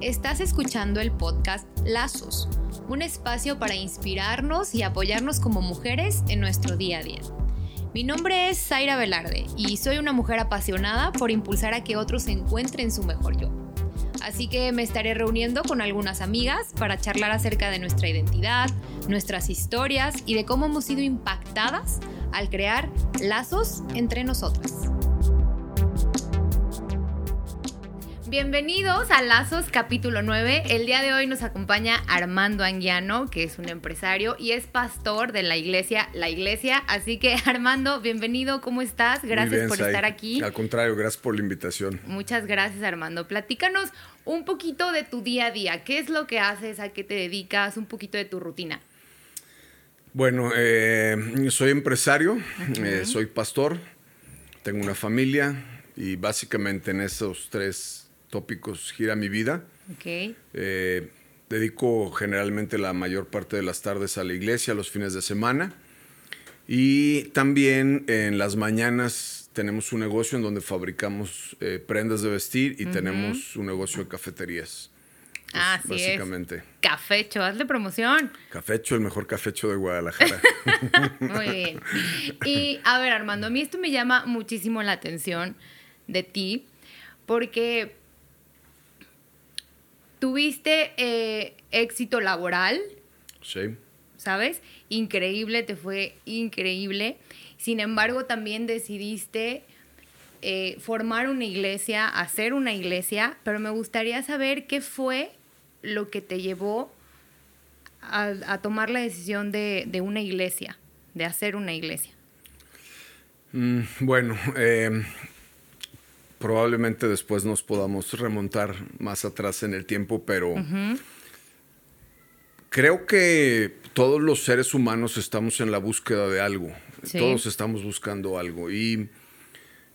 Estás escuchando el podcast Lazos, un espacio para inspirarnos y apoyarnos como mujeres en nuestro día a día. Mi nombre es Zaira Velarde y soy una mujer apasionada por impulsar a que otros encuentren su mejor yo. Así que me estaré reuniendo con algunas amigas para charlar acerca de nuestra identidad, nuestras historias y de cómo hemos sido impactadas al crear lazos entre nosotras. Bienvenidos a Lazos capítulo 9. El día de hoy nos acompaña Armando Anguiano, que es un empresario y es pastor de la iglesia La Iglesia. Así que Armando, bienvenido, ¿cómo estás? Gracias por estar aquí. Al contrario, gracias por la invitación. Muchas gracias Armando. Platícanos un poquito de tu día a día. ¿Qué es lo que haces? ¿A qué te dedicas? Un poquito de tu rutina. Bueno, eh, soy empresario, eh, soy pastor, tengo una familia y básicamente en esos tres tópicos gira mi vida. Ok. Eh, dedico generalmente la mayor parte de las tardes a la iglesia, los fines de semana. Y también en las mañanas tenemos un negocio en donde fabricamos eh, prendas de vestir y tenemos un negocio de cafeterías. Ah, sí básicamente. Cafecho, hazle promoción. Cafecho, el mejor cafecho de Guadalajara. Muy bien. Y a ver, Armando, a mí esto me llama muchísimo la atención de ti, porque tuviste eh, éxito laboral. Sí. ¿Sabes? Increíble, te fue increíble. Sin embargo, también decidiste eh, formar una iglesia, hacer una iglesia, pero me gustaría saber qué fue lo que te llevó a, tomar la decisión de, una iglesia, de hacer una iglesia. Mm, bueno, eh, probablemente después nos podamos remontar más atrás en el tiempo, pero creo que todos los seres humanos estamos en la búsqueda de algo. Todos estamos buscando algo y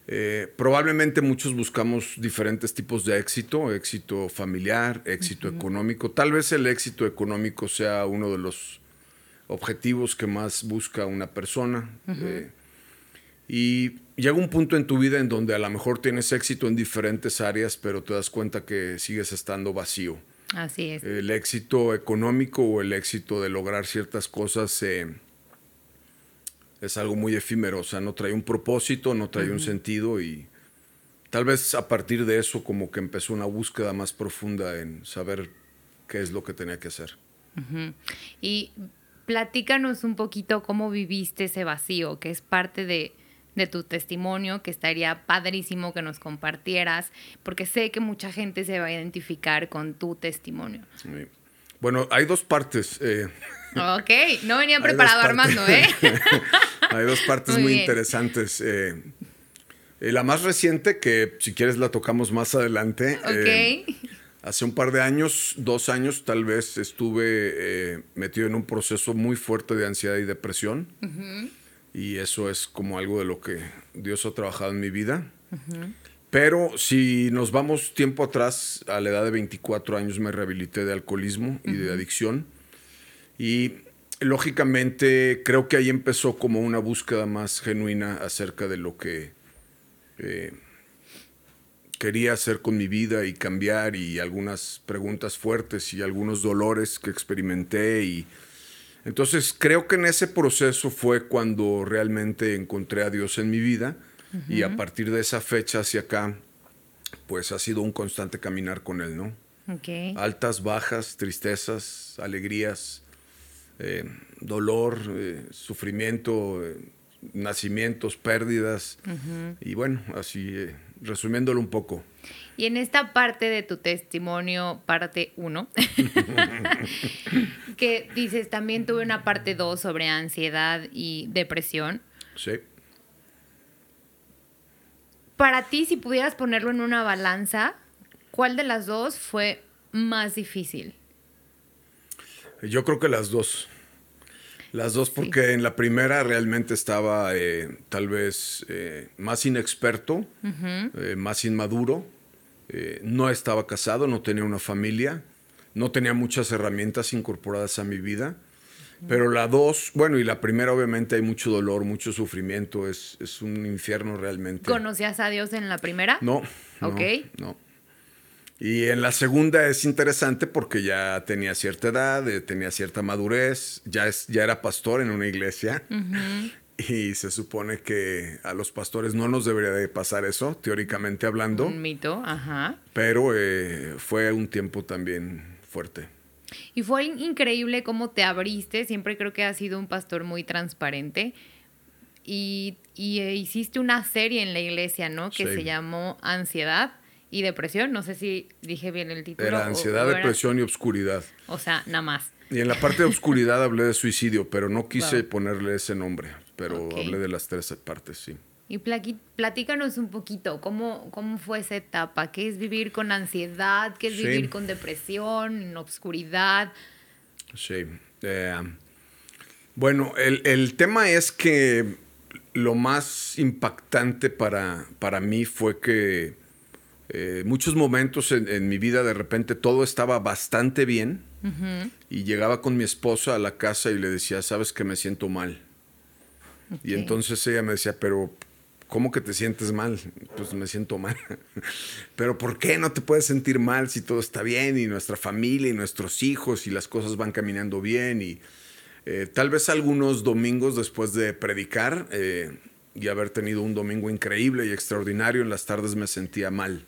eh, probablemente muchos buscamos diferentes tipos de éxito, éxito familiar, éxito económico. Tal vez el éxito económico sea uno de los objetivos que más busca una persona. Eh, y llega un punto en tu vida en donde a lo mejor tienes éxito en diferentes áreas, pero te das cuenta que sigues estando vacío. Así es. El éxito económico o el éxito de lograr ciertas cosas eh, es algo muy efímero, o sea, no trae un propósito, no trae un sentido y tal vez a partir de eso como que empezó una búsqueda más profunda en saber qué es lo que tenía que hacer. Y platícanos un poquito cómo viviste ese vacío, que es parte de, de tu testimonio, que estaría padrísimo que nos compartieras, porque sé que mucha gente se va a identificar con tu testimonio. Bueno, hay dos partes. Eh. Ok, no venía preparado Armando, ¿eh? hay dos partes muy, interesantes. Eh, eh, la más reciente, que si quieres la tocamos más adelante. Ok. hace un par de años, dos años tal vez, estuve metido en un proceso muy fuerte de ansiedad y depresión. Y eso es como algo de lo que Dios ha trabajado en mi vida. Pero si nos vamos tiempo atrás, a la edad de 24 años me rehabilité de alcoholismo y de adicción. Y lógicamente creo que ahí empezó como una búsqueda más genuina acerca de lo que eh, quería hacer con mi vida y cambiar y algunas preguntas fuertes y algunos dolores que experimenté y entonces creo que en ese proceso fue cuando realmente encontré a Dios en mi vida y a partir de esa fecha hacia acá, pues ha sido un constante caminar con Él, ¿no? Altas, bajas, tristezas, alegrías, eh, dolor, eh, sufrimiento, eh, nacimientos, pérdidas. Y bueno, así resumiéndolo un poco. Y en esta parte de tu testimonio, parte 1, que dices, también tuve una parte 2 sobre ansiedad y depresión. Sí. Para ti, si pudieras ponerlo en una balanza, ¿cuál de las dos fue más difícil? Yo creo que las dos. Las dos porque en la primera realmente estaba eh, tal vez eh, más inexperto, eh, más inmaduro, no estaba casado, no tenía una familia, no tenía muchas herramientas incorporadas a mi vida. Pero la dos, bueno, y la primera obviamente hay mucho dolor, mucho sufrimiento, es, es un infierno realmente. ¿Conocías a Dios en la primera? No. Ok. No. Y en la segunda es interesante porque ya tenía cierta edad, eh, tenía cierta madurez, ya, es, ya era pastor en una iglesia. Y se supone que a los pastores no nos debería de pasar eso, teóricamente hablando. Un mito, ajá. Pero eh, fue un tiempo también fuerte. Y fue increíble cómo te abriste. Siempre creo que has sido un pastor muy transparente. Y, eh, hiciste una serie en la iglesia, ¿no? Que se llamó Ansiedad y Depresión. No sé si dije bien el título. Era Ansiedad, Depresión y Obscuridad. O sea, nada más. Y en la parte de obscuridad hablé de suicidio, pero no quise ponerle ese nombre. Pero hablé de las tres partes, sí. Y platícanos un poquito, ¿cómo, ¿cómo fue esa etapa? ¿Qué es vivir con ansiedad? ¿Qué es vivir con depresión, en obscuridad? Sí. Eh, bueno, el, tema es que lo más impactante para, para mí fue que eh, muchos momentos en, mi vida de repente todo estaba bastante bien y llegaba con mi esposa a la casa y le decía, sabes que me siento mal. Y entonces ella me decía, pero ¿cómo que te sientes mal? Pues me siento mal. Pero ¿por qué no te puedes sentir mal si todo está bien y nuestra familia y nuestros hijos y las cosas van caminando bien? Y eh, tal vez algunos domingos después de predicar eh, y haber tenido un domingo increíble y extraordinario, en las tardes me sentía mal.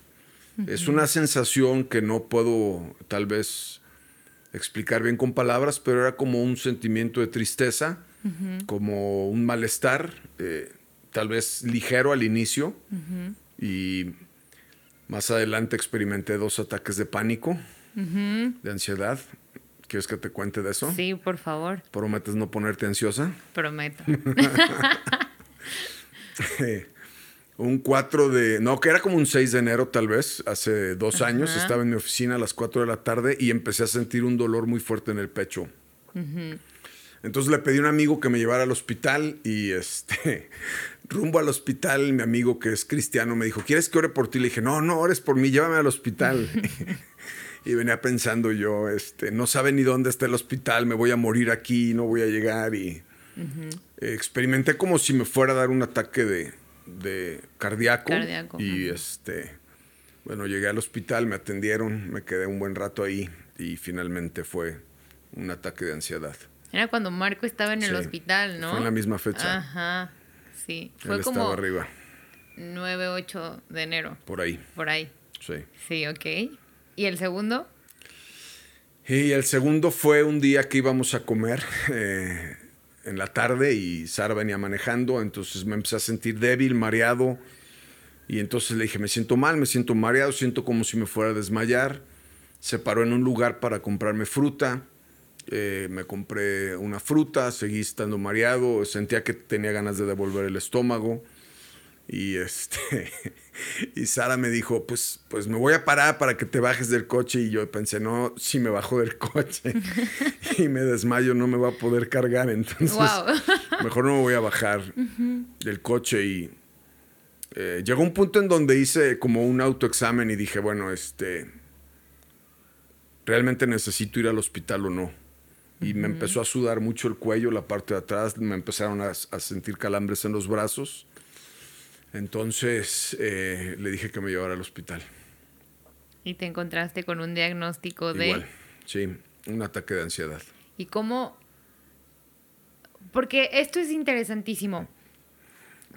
Es una sensación que no puedo tal vez explicar bien con palabras, pero era como un sentimiento de tristeza, como un malestar. Eh, tal vez ligero al inicio y más adelante experimenté dos ataques de pánico, de ansiedad. ¿Quieres que te cuente de eso? Sí, por favor. ¿Prometes no ponerte ansiosa? Prometo. un 4 de, no, que era como un 6 de enero tal vez, hace dos años, estaba en mi oficina a las 4 de la tarde y empecé a sentir un dolor muy fuerte en el pecho. Entonces le pedí a un amigo que me llevara al hospital y este, rumbo al hospital, mi amigo que es cristiano me dijo, ¿quieres que ore por ti? Le dije, no, no ores por mí, llévame al hospital. y venía pensando yo, este, no sabe ni dónde está el hospital, me voy a morir aquí, no voy a llegar. Y experimenté como si me fuera a dar un ataque de, de cardíaco. Y este, bueno, llegué al hospital, me atendieron, me quedé un buen rato ahí y finalmente fue un ataque de ansiedad. Era cuando Marco estaba en el hospital, ¿no? Fue en la misma fecha. Ajá, sí. Fue como arriba. 9, 8 de enero. Por ahí. Por ahí. Sí. Sí, ok. ¿Y el segundo? Y el segundo fue un día que íbamos a comer eh, en la tarde y Sara venía manejando, entonces me empecé a sentir débil, mareado. Y entonces le dije, me siento mal, me siento mareado, siento como si me fuera a desmayar. Se paró en un lugar para comprarme fruta eh, me compré una fruta, seguí estando mareado, sentía que tenía ganas de devolver el estómago. Y este y Sara me dijo, pues, pues me voy a parar para que te bajes del coche. Y yo pensé, no, si me bajo del coche y me desmayo, no me va a poder cargar. Entonces, mejor no me voy a bajar del coche. Y eh, llegó un punto en donde hice como un autoexamen y dije, bueno, este, ¿realmente necesito ir al hospital o no? Y me empezó a sudar mucho el cuello, la parte de atrás, me empezaron a, sentir calambres en los brazos. Entonces eh, le dije que me llevara al hospital. ¿Y te encontraste con un diagnóstico de...? Igual, sí, un ataque de ansiedad. ¿Y cómo...? Porque esto es interesantísimo.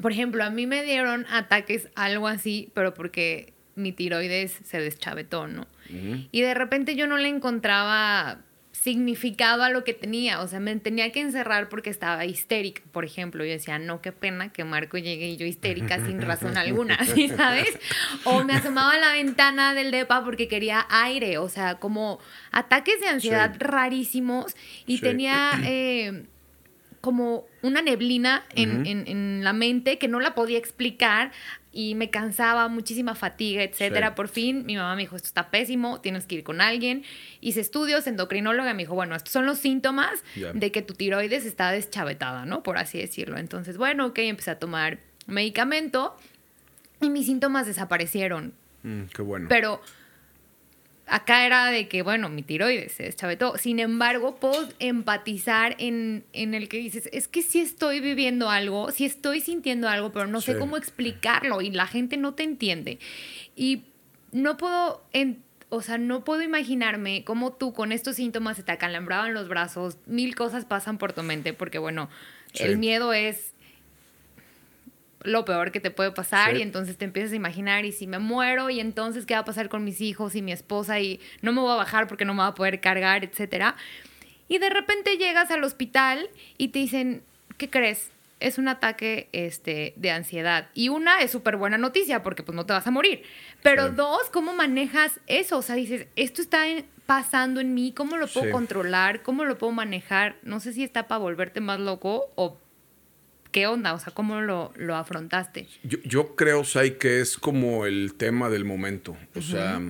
Por ejemplo, a mí me dieron ataques algo así, pero porque mi tiroides se deschavetó, ¿no? Y de repente yo no le encontraba significado a lo que tenía. O sea, me tenía que encerrar porque estaba histérica, por ejemplo. Yo decía, no, qué pena que Marco llegue y yo histérica sin razón alguna, ¿sí sabes? O me asomaba a la ventana del DEPA porque quería aire. O sea, como ataques de ansiedad rarísimos. Y tenía eh, como una neblina en, en, la mente que no la podía explicar y me cansaba, muchísima fatiga, etcétera. Por fin mi mamá me dijo, esto está pésimo, tienes que ir con alguien. Hice estudios, endocrinóloga me dijo, bueno, estos son los síntomas de que tu tiroides está deschavetada, ¿no? Por así decirlo. Entonces, bueno, ok, empecé a tomar medicamento y mis síntomas desaparecieron. Mm, qué bueno. Pero acá era de que, bueno, mi tiroides se deschavetó. Sin embargo, puedo empatizar en, el que dices, es que sí estoy viviendo algo, sí estoy sintiendo algo, pero no sé cómo explicarlo y la gente no te entiende. Y no puedo o sea, no puedo imaginarme cómo tú con estos síntomas se te acalambraban los brazos, mil cosas pasan por tu mente, porque bueno, el miedo es lo peor que te puede pasar y entonces te empiezas a imaginar y si me muero y entonces qué va a pasar con mis hijos y mi esposa y no me voy a bajar porque no me va a poder cargar, etcétera. Y de repente llegas al hospital y te dicen, ¿qué crees? Es un ataque este, de ansiedad. Y una es súper buena noticia porque pues no te vas a morir. Pero dos, ¿cómo manejas eso? O sea, dices, esto está pasando en mí, ¿cómo lo puedo controlar? ¿Cómo lo puedo manejar? No sé si está para volverte más loco o ¿Qué onda? O sea, ¿cómo lo, afrontaste? Yo, creo, Sai, que es como el tema del momento. O sea,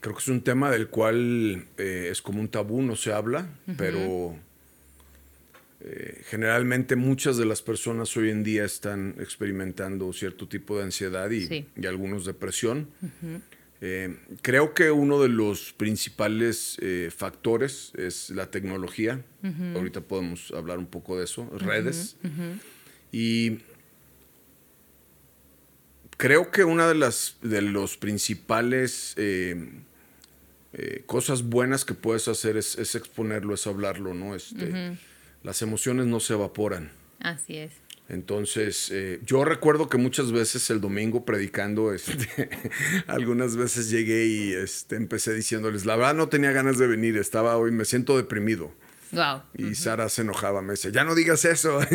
creo que es un tema del cual eh, es como un tabú, no se habla, pero eh, generalmente muchas de las personas hoy en día están experimentando cierto tipo de ansiedad y, algunos depresión. Eh, creo que uno de los principales eh, factores es la tecnología. Ahorita podemos hablar un poco de eso, redes. Y creo que una de las de los principales eh, cosas buenas que puedes hacer es, exponerlo, es hablarlo, ¿no? Este, Las emociones no se evaporan. Así es. Entonces, eh, yo recuerdo que muchas veces el domingo predicando, este, algunas veces llegué y este, empecé diciéndoles, la verdad no tenía ganas de venir, estaba hoy, me siento deprimido. Wow. Y Sara se enojaba, me decía, ya no digas eso.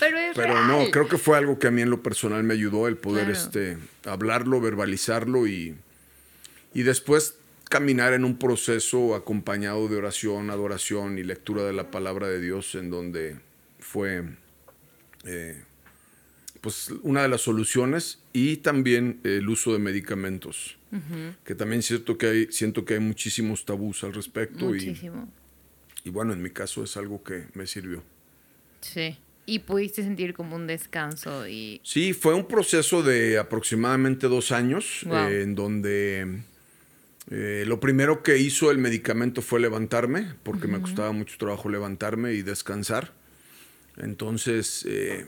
Pero es Pero no, creo que fue algo que a mí en lo personal me ayudó el poder este, hablarlo, verbalizarlo y, y después caminar en un proceso acompañado de oración, adoración y lectura de la palabra de Dios en donde fue eh, pues una de las soluciones y también el uso de medicamentos, que también siento que hay, siento que hay muchísimos tabús al respecto. Muchísimo. Y, bueno, en mi caso es algo que me sirvió. Sí. Y pudiste sentir como un descanso y... Sí, fue un proceso de aproximadamente dos años eh, en donde eh, lo primero que hizo el medicamento fue levantarme, porque me costaba mucho trabajo levantarme y descansar. Entonces, eh,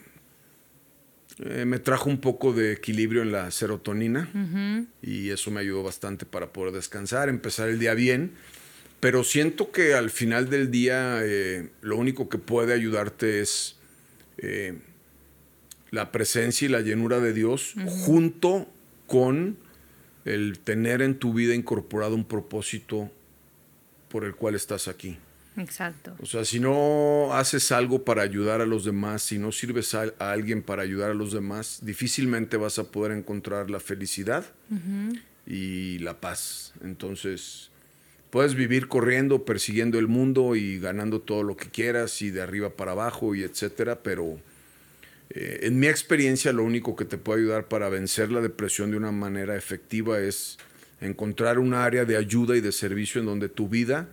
eh, me trajo un poco de equilibrio en la serotonina y eso me ayudó bastante para poder descansar, empezar el día bien. Pero siento que al final del día eh, lo único que puede ayudarte es la presencia y la llenura de Dios junto con el tener en tu vida incorporado un propósito por el cual estás aquí. Exacto. O sea, si no haces algo para ayudar a los demás, si no sirves a, alguien para ayudar a los demás, difícilmente vas a poder encontrar la felicidad y la paz. Entonces, puedes vivir corriendo, persiguiendo el mundo y ganando todo lo que quieras y de arriba para abajo y etcétera, pero eh, en mi experiencia lo único que te puede ayudar para vencer la depresión de una manera efectiva es encontrar un área de ayuda y de servicio en donde tu vida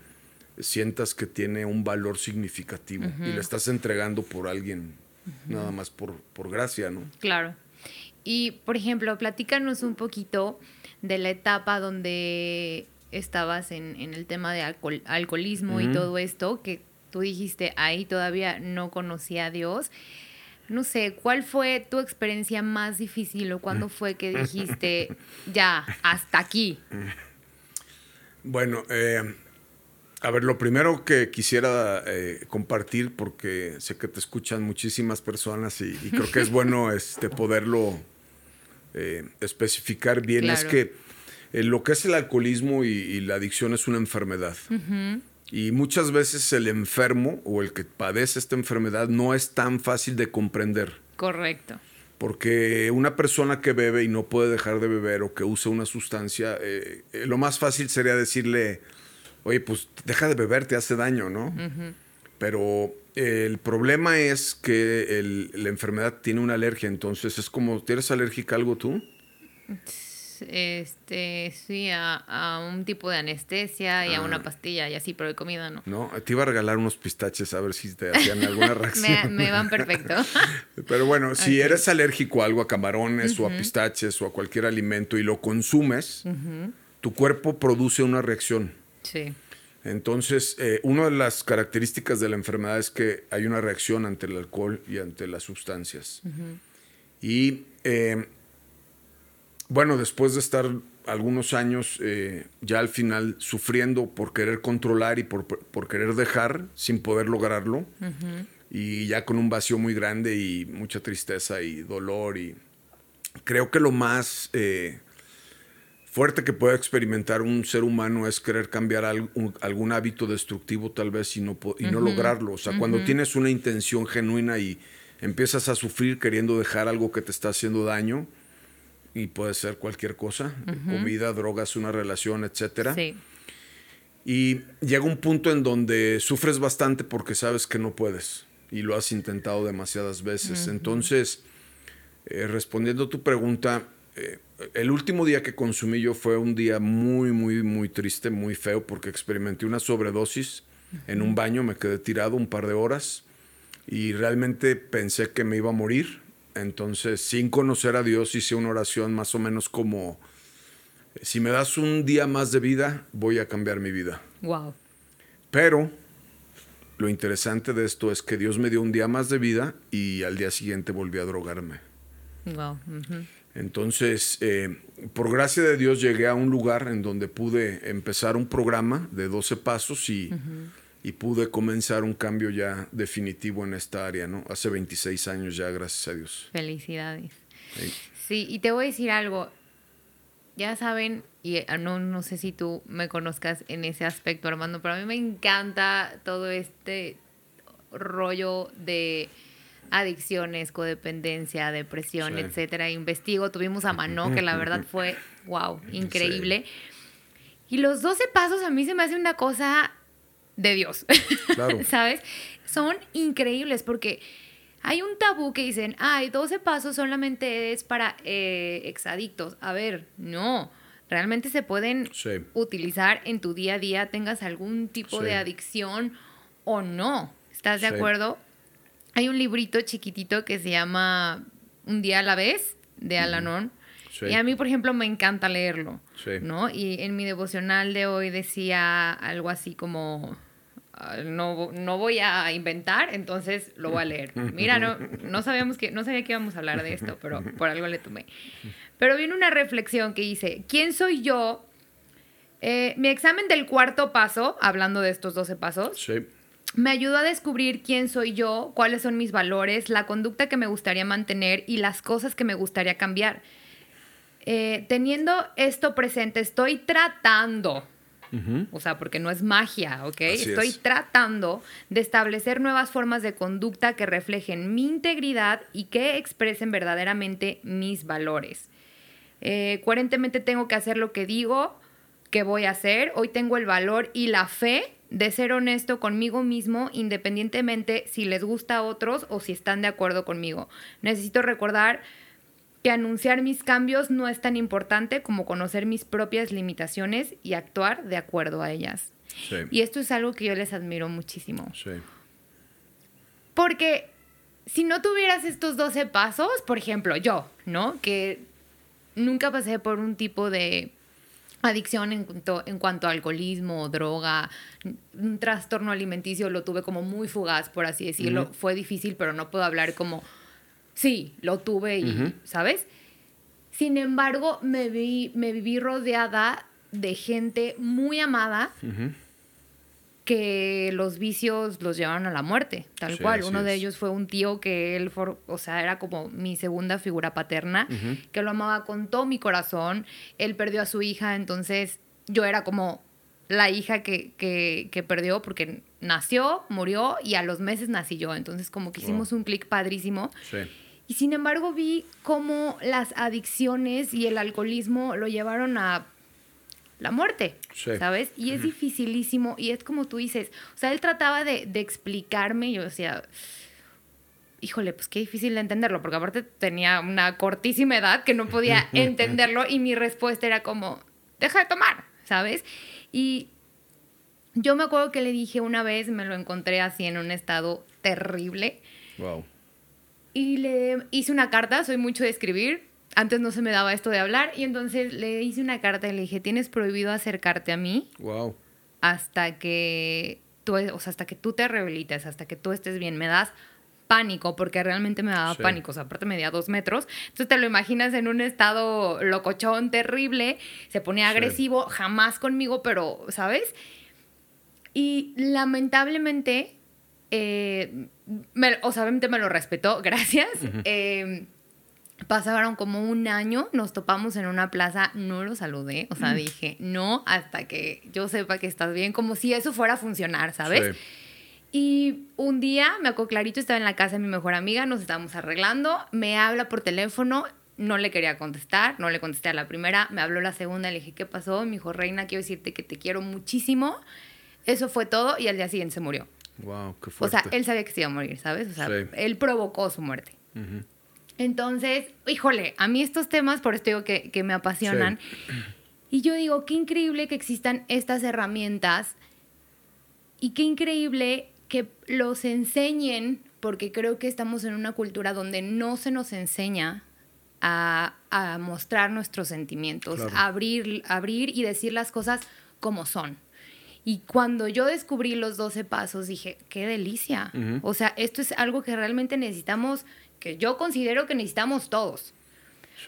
sientas que tiene un valor significativo y le estás entregando por alguien, nada más por, por gracia, ¿no? Claro. Y, por ejemplo, platícanos un poquito de la etapa donde estabas en, el tema de alcoholismo y todo esto, que tú dijiste, ahí todavía no conocía a Dios. No sé, ¿cuál fue tu experiencia más difícil o cuándo fue que dijiste, ya, hasta aquí? Bueno, eh, a ver, lo primero que quisiera eh, compartir, porque sé que te escuchan muchísimas personas y, creo que es bueno este, poderlo eh, especificar bien, es que eh, lo que es el alcoholismo y, la adicción es una enfermedad. Y muchas veces el enfermo o el que padece esta enfermedad no es tan fácil de comprender. Correcto. Porque una persona que bebe y no puede dejar de beber o que usa una sustancia, lo más fácil sería decirle oye, pues deja de beber, te hace daño, ¿no? Pero el problema es que la enfermedad tiene una alergia, entonces es como, ¿tienes alérgica a algo tú? Este, sí, a, un tipo de anestesia y a una ah. pastilla y así, pero de comida no. No, te iba a regalar unos pistaches a ver si te hacían alguna reacción. me, van perfecto. pero bueno, si eres alérgico a algo, a camarones o a pistaches o a cualquier alimento y lo consumes, tu cuerpo produce una reacción. Sí. Entonces, eh, una de las características de la enfermedad es que hay una reacción ante el alcohol y ante las sustancias. Y eh, bueno, después de estar algunos años eh, ya al final sufriendo por querer controlar y por, por querer dejar sin poder lograrlo. Y ya con un vacío muy grande y mucha tristeza y dolor. Y creo que lo más fuerte que puede experimentar un ser humano es querer cambiar algún hábito destructivo tal vez y no, y no lograrlo. O sea, cuando tienes una intención genuina y empiezas a sufrir queriendo dejar algo que te está haciendo daño, y puede ser cualquier cosa, comida, drogas, una relación, etcétera. Sí. Y llega un punto en donde sufres bastante porque sabes que no puedes y lo has intentado demasiadas veces. Entonces, eh, respondiendo a tu pregunta, eh, el último día que consumí yo fue un día muy, muy, muy triste, muy feo, porque experimenté una sobredosis en un baño, me quedé tirado un par de horas y realmente pensé que me iba a morir. Entonces, sin conocer a Dios, hice una oración más o menos como, si me das un día más de vida, voy a cambiar mi vida. Wow. Pero lo interesante de esto es que Dios me dio un día más de vida y al día siguiente volví a drogarme. Wow. Entonces, eh, por gracia de Dios llegué a un lugar en donde pude empezar un programa de 12 pasos y, y, pude comenzar un cambio ya definitivo en esta área, ¿no? Hace 26 años ya, gracias a Dios. Felicidades. Sí, y te voy a decir algo. Ya saben, y ah, no, no sé si tú me conozcas en ese aspecto, Armando, pero a mí me encanta todo este rollo de adicciones, codependencia, depresión, etcétera. Investigo, tuvimos a Mano, que la verdad fue, wow, increíble. Y los 12 pasos a mí se me hace una cosa de Dios, ¿sabes? Son increíbles porque hay un tabú que dicen, ay, 12 pasos solamente es para eh, exadictos. A ver, no. Realmente se pueden utilizar en tu día a día, tengas algún tipo de adicción o no. ¿Estás de acuerdo? Hay un librito chiquitito que se llama Un día a la vez, de Alanon. Y a mí, por ejemplo, me encanta leerlo. ¿no? Y en mi devocional de hoy decía algo así como Ah, no, no voy a inventar, entonces lo voy a leer. Mira, no, no, sabíamos que, no sabía que íbamos a hablar de esto, pero por algo le tomé. Pero viene una reflexión que dice, ¿quién soy yo? Eh, mi examen del cuarto paso, hablando de estos 12 pasos, me ayudó a descubrir quién soy yo, cuáles son mis valores, la conducta que me gustaría mantener y las cosas que me gustaría cambiar. Eh, teniendo esto presente, estoy tratando o sea, porque no es magia, ¿ok? Estoy tratando de establecer nuevas formas de conducta que reflejen mi integridad y que expresen verdaderamente mis valores. Eh, coherentemente tengo que hacer lo que digo que voy a hacer. Hoy tengo el valor y la fe de ser honesto conmigo mismo, independientemente si les gusta a otros o si están de acuerdo conmigo. Necesito recordar que anunciar mis cambios no es tan importante como conocer mis propias limitaciones y actuar de acuerdo a ellas. Y esto es algo que yo les admiro muchísimo. Sí. Porque si no tuvieras estos 12 pasos, por ejemplo, yo, ¿no? Que nunca pasé por un tipo de adicción en cuanto, en cuanto a alcoholismo, droga, un trastorno alimenticio, lo tuve como muy fugaz, por así decirlo. Fue difícil, pero no puedo hablar como Sí, lo tuve y, ¿sabes? Sin embargo, me, vi, me viví rodeada de gente muy amada que los vicios los llevaron a la muerte, tal cual. Uno de ellos fue un tío que él, o sea, era como mi segunda figura paterna, que lo amaba con todo mi corazón. Él perdió a su hija, entonces yo era como la hija que, que, perdió porque nació, murió y a los meses nací yo. Entonces como que hicimos un clic padrísimo. Sí. Y sin embargo vi cómo las adicciones y el alcoholismo lo llevaron a la muerte, ¿sabes? Y es dificilísimo y es como tú dices, o sea, él trataba de, de explicarme, yo decía, híjole, pues qué difícil de entenderlo, porque aparte tenía una cortísima edad que no podía entenderlo y mi respuesta era como, deja de tomar, ¿sabes? Y yo me acuerdo que le dije una vez, me lo encontré así en un estado terrible. Wow. Y le hice una carta, soy mucho de escribir, antes no se me daba esto de hablar, y entonces le hice una carta y le dije, tienes prohibido acercarte a mí. Wow. Hasta que tú, o sea, hasta que tú te rehabilites, hasta que tú estés bien, me das pánico, porque realmente me daba pánico. O sea, aparte medía dos metros. Entonces te lo imaginas en un estado locochón terrible. Se ponía agresivo, jamás conmigo, pero, ¿sabes? Y lamentablemente, eh, o sea, obviamente me lo respetó, gracias. Eh, pasaron como un año, nos topamos en una plaza, no lo saludé, o sea, dije, no, hasta que yo sepa que estás bien, como si eso fuera a funcionar, ¿sabes? Y un día, me acuerdo clarito, estaba en la casa de mi mejor amiga, nos estábamos arreglando, me habla por teléfono, no le quería contestar, no le contesté a la primera, me habló la segunda, le dije, ¿qué pasó? Me dijo, Reina, quiero decirte que te quiero muchísimo. Eso fue todo y al día siguiente se murió. Wow, qué fuerte. O sea, él sabía que se iba a morir, ¿sabes? O sea, él provocó su muerte. Entonces, híjole, a mí estos temas, por esto digo que, que me apasionan. Y yo digo, qué increíble que existan estas herramientas y qué increíble que los enseñen, porque creo que estamos en una cultura donde no se nos enseña a, a mostrar nuestros sentimientos, a abrir, abrir y decir las cosas como son. Y cuando yo descubrí los 12 pasos, dije, qué delicia. O sea, esto es algo que realmente necesitamos, que yo considero que necesitamos todos.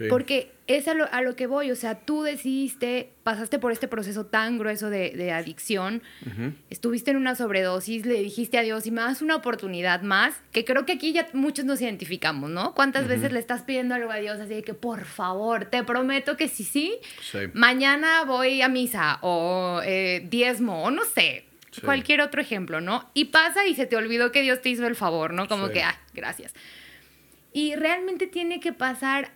Porque es a lo, que voy, o sea, tú decidiste, pasaste por este proceso tan grueso de, adicción, estuviste en una sobredosis, le dijiste a Dios y me das una oportunidad más, que creo que aquí ya muchos nos identificamos, ¿no? ¿Cuántas veces le estás pidiendo algo a Dios así de que, por favor, te prometo que sí, sí, mañana voy a misa o eh, diezmo o no sé, cualquier otro ejemplo, ¿no? Y pasa y se te olvidó que Dios te hizo el favor, ¿no? Como que, ah, gracias. Y realmente tiene que pasar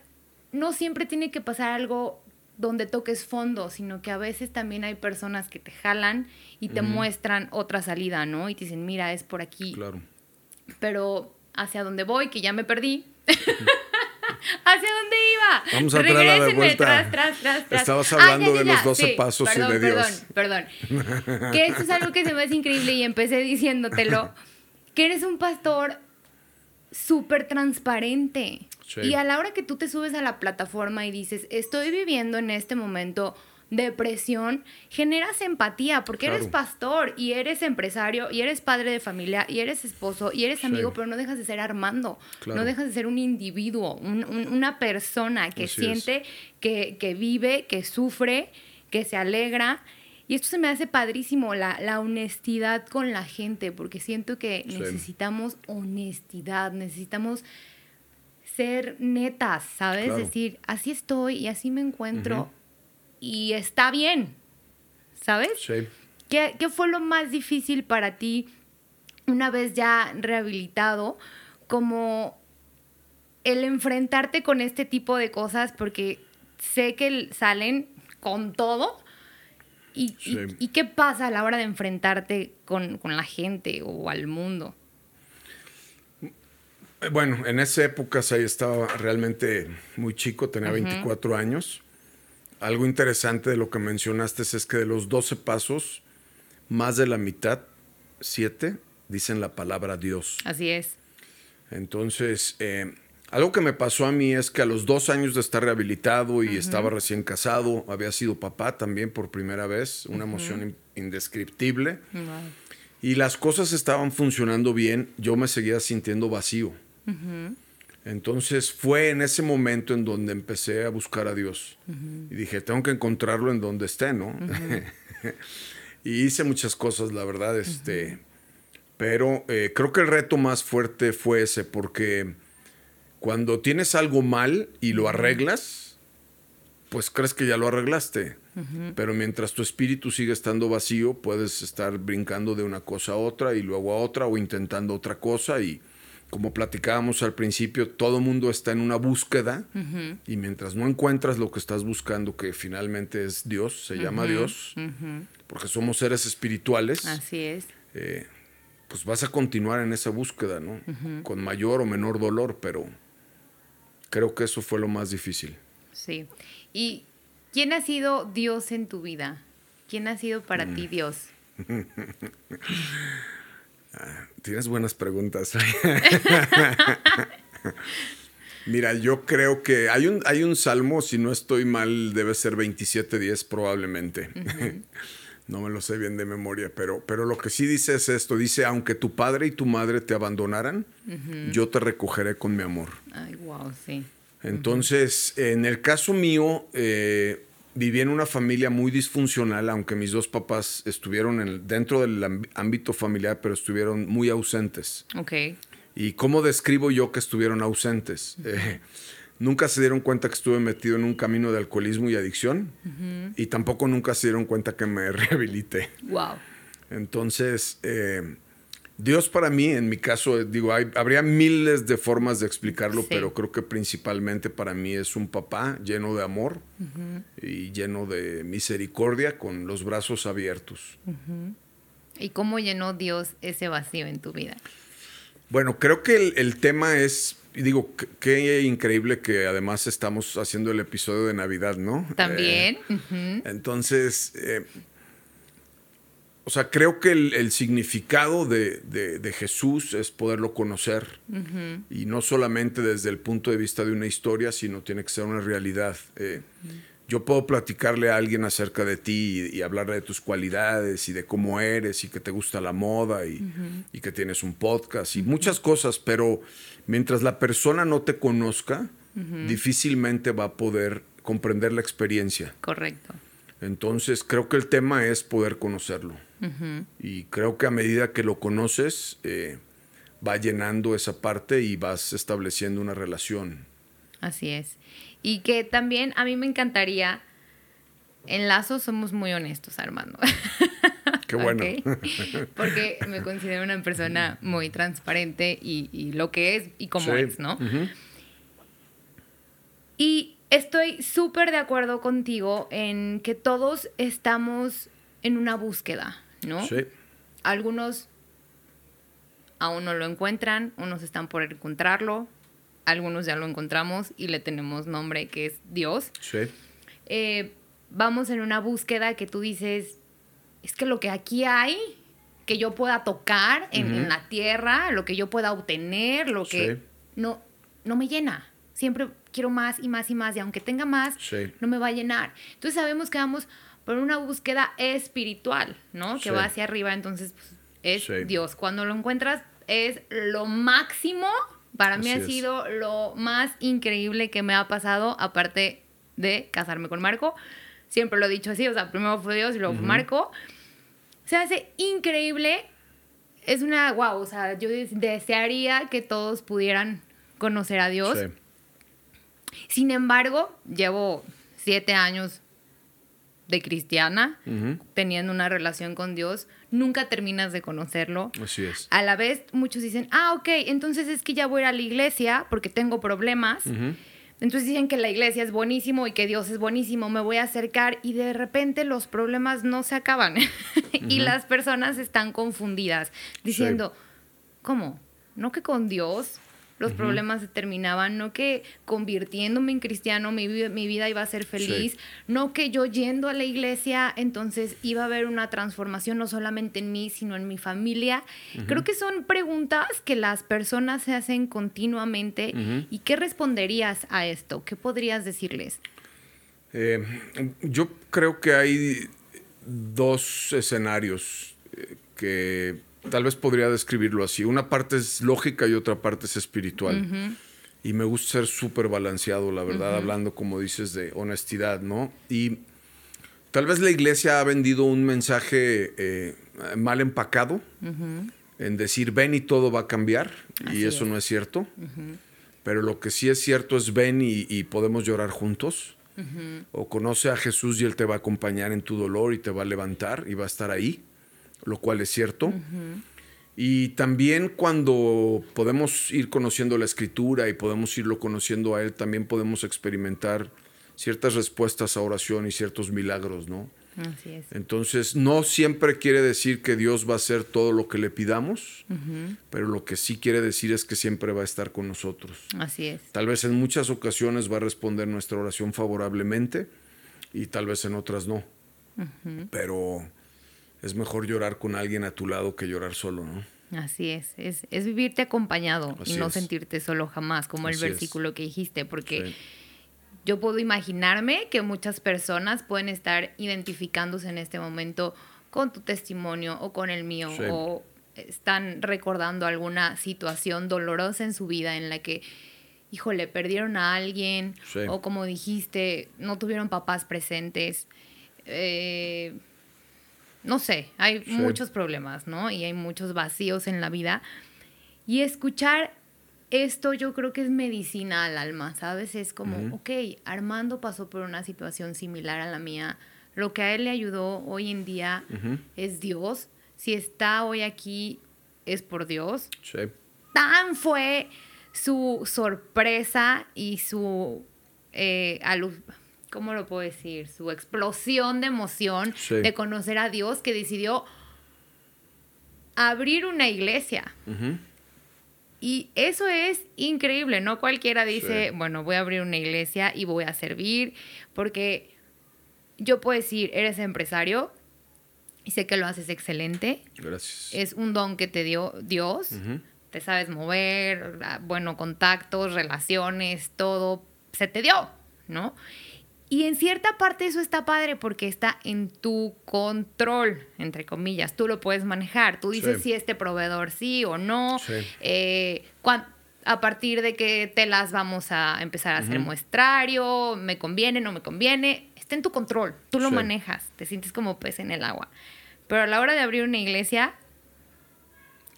no siempre tiene que pasar algo donde toques fondo, sino que a veces también hay personas que te jalan y te muestran otra salida, ¿no? Y te dicen, mira, es por aquí. Claro. Pero hacia dónde voy, que ya me perdí. ¿Hacia dónde iba? Vamos a traer la vuelta. Tras, tras, tras, tras. Estabas ah, hablando de los 12 pasos y de Dios. Perdón, perdón. que esto es algo que se me hace increíble y empecé diciéndotelo. Que eres un pastor súper transparente. Y a la hora que tú te subes a la plataforma y dices, estoy viviendo en este momento depresión, generas empatía porque eres pastor y eres empresario y eres padre de familia y eres esposo y eres amigo, pero no dejas de ser Armando, no dejas de ser un individuo, una persona que siente, que, vive, que sufre, que se alegra. Y esto se me hace padrísimo, la, la honestidad con la gente, porque siento que necesitamos honestidad, necesitamos ser netas, ¿sabes? Decir, así estoy y así me encuentro y está bien, ¿sabes? Sí. ¿Qué, fue lo más difícil para ti una vez ya rehabilitado? Como el enfrentarte con este tipo de cosas, porque sé que salen con todo. ¿Y, qué pasa a la hora de enfrentarte con, con la gente o al mundo? Eh, bueno, en esa época sí estaba realmente muy chico, tenía 24 años. Algo interesante de lo que mencionaste es que de los 12 pasos, más de la mitad, 7, dicen la palabra Dios. Así es. Entonces, eh, algo que me pasó a mí es que a los dos años de estar rehabilitado y estaba recién casado, había sido papá también por primera vez, una emoción indescriptible. Y las cosas estaban funcionando bien, yo me seguía sintiendo vacío. Entonces fue en ese momento en donde empecé a buscar a Dios. Y dije, tengo que encontrarlo en donde esté, ¿no? y hice muchas cosas, la verdad, este, pero eh, creo que el reto más fuerte fue ese, porque cuando tienes algo mal y lo arreglas, pues crees que ya lo arreglaste. Pero mientras tu espíritu sigue estando vacío, puedes estar brincando de una cosa a otra y luego a otra o intentando otra cosa y como platicábamos al principio, todo mundo está en una búsqueda y mientras no encuentras lo que estás buscando, que finalmente es Dios, se llama Dios, porque somos seres espirituales. Así es. Eh, pues vas a continuar en esa búsqueda, ¿no? Con mayor o menor dolor, pero creo que eso fue lo más difícil. Sí. ¿Y quién ha sido Dios en tu vida? ¿Quién ha sido para ti mm. Dios? Tienes buenas preguntas. Mira, yo creo que hay un, hay un salmo, si no estoy mal, debe ser 27.10 probablemente, No me lo sé bien de memoria, pero, pero lo que sí dice es esto. Dice, aunque tu padre y tu madre te abandonaran, yo te recogeré con mi amor. Ay, wow, sí. Entonces, en el caso mío, eh, viví en una familia muy disfuncional, aunque mis dos papás estuvieron en- dentro del ámbito familiar, pero estuvieron muy ausentes. Ok. ¿Y cómo describo yo que estuvieron ausentes? Eh, nunca se dieron cuenta que estuve metido en un camino de alcoholismo y adicción y tampoco nunca se dieron cuenta que me rehabilité. Wow. Entonces, eh, Dios para mí, en mi caso, digo, hay- habría miles de formas de explicarlo, Sí. pero creo que principalmente para mí es un papá lleno de amor y lleno de misericordia con los brazos abiertos. ¿Y cómo llenó Dios ese vacío en tu vida? Bueno, creo que el, el tema es, y digo, qué- increíble que además estamos haciendo el episodio de Navidad, ¿no? También. Eh, entonces, eh, o sea, creo que el, el significado de, de- de Jesús es poderlo conocer. Y no solamente desde el punto de vista de una historia, sino tiene que ser una realidad. Eh, Yo puedo platicarle a alguien acerca de ti y, y hablarle de tus cualidades y de cómo eres y que te gusta la moda y, y que tienes un podcast y muchas cosas, pero mientras la persona no te conozca, difícilmente va a poder comprender la experiencia. Correcto. Entonces creo que el tema es poder conocerlo. Y creo que a medida que lo conoces, eh, va llenando esa parte y vas estableciendo una relación. Así es. Y que también a mí me encantaría, en lazos somos muy honestos, Armando. Qué bueno. Porque me considero una persona muy transparente y, y lo que es y cómo Sí. es, ¿no? Y estoy súper de acuerdo contigo en que todos estamos en una búsqueda, ¿no? Sí, Algunos aún no lo encuentran, unos están por encontrarlo, algunos ya lo encontramos y le tenemos nombre que es Dios. sí, Eh, vamos en una búsqueda que tú dices, es que lo que aquí hay, que yo pueda tocar en, en la tierra, lo que yo pueda obtener, lo que Sí. no, no me llena. Siempre quiero más y más y más y aunque tenga más, Sí. no me va a llenar. Entonces sabemos que vamos por una búsqueda espiritual, ¿no? Que Sí. va hacia arriba, entonces pues, es. Dios. Cuando lo encuentras es lo máximo. Para mí ha es. sido lo más increíble que me ha pasado, aparte de casarme con Marco. Siempre lo he dicho así, o sea, primero fue Dios y luego fue Marco. Se hace increíble. Es una, wow, o sea, yo des- desearía que todos pudieran conocer a Dios. sí. Sin embargo, llevo siete años de cristiana, teniendo una relación con Dios. Nunca terminas de conocerlo. Así es. A la vez, muchos dicen, ah, ok, entonces es que ya voy a ir a la iglesia porque tengo problemas. Entonces dicen que la iglesia es buenísimo y que Dios es buenísimo, me voy a acercar y de repente los problemas no se acaban y las personas están confundidas diciendo, ¿cómo? ¿No que con Dios los problemas se terminaban? ¿No que convirtiéndome en cristiano mi, mi vida iba a ser feliz? Sí. ¿No que yo yendo a la iglesia entonces iba a haber una transformación no solamente en mí, sino en mi familia? Creo que son preguntas que las personas se hacen continuamente. ¿Y qué responderías a esto? ¿Qué podrías decirles? Eh, yo creo que hay dos escenarios eh, que tal vez podría describirlo así. Una parte es lógica y otra parte es espiritual. Y me gusta ser súper balanceado, la verdad, hablando, como dices, de honestidad, ¿no? Y tal vez la iglesia ha vendido un mensaje eh, mal empacado en decir, ven y todo va a cambiar. Así y eso es. no es cierto. Pero lo que sí es cierto es ven y, y podemos llorar juntos. O conoce a Jesús y Él te va a acompañar en tu dolor y te va a levantar y va a estar ahí, lo cual es cierto. Y también cuando podemos ir conociendo la escritura y podemos irlo conociendo a Él, también podemos experimentar ciertas respuestas a oración y ciertos milagros, ¿no? Así es. Entonces, no siempre quiere decir que Dios va a hacer todo lo que le pidamos, pero lo que sí quiere decir es que siempre va a estar con nosotros. Así es. Tal vez en muchas ocasiones va a responder nuestra oración favorablemente y tal vez en otras no. Pero es mejor llorar con alguien a tu lado que llorar solo, ¿no? Así es. Es, es vivirte acompañado y no es. sentirte solo jamás, como Así el es. versículo que dijiste, porque Sí. yo puedo imaginarme que muchas personas pueden estar identificándose en este momento con tu testimonio o con el mío o están recordando alguna situación dolorosa en su vida en la que, híjole, perdieron a alguien o como dijiste, no tuvieron papás presentes. Eh, no sé, hay muchos problemas, ¿no? Y hay muchos vacíos en la vida. Y escuchar esto yo creo que es medicina al alma, ¿sabes? Es como, ok, Armando pasó por una situación similar a la mía. Lo que a él le ayudó hoy en día es Dios. Si está hoy aquí es por Dios. Sí. Tan fue su sorpresa y su eh, ¿cómo lo puedo decir? Su explosión de emoción de conocer a Dios que decidió abrir una iglesia. Y eso es increíble, no cualquiera dice, bueno, voy a abrir una iglesia y voy a servir, porque yo puedo decir, eres empresario y sé que lo haces excelente. Gracias. Es un don que te dio Dios, te sabes mover, ah, bueno, contactos, relaciones, todo, se te dio, ¿no? Y en cierta parte eso está padre porque está en tu control, entre comillas. Tú lo puedes manejar. Tú dices si este proveedor sí o no. Eh, a partir de que te las vamos a empezar a hacer muestrario, me conviene, no me conviene. Está en tu control. Tú lo manejas. Te sientes como pez en el agua. Pero a la hora de abrir una iglesia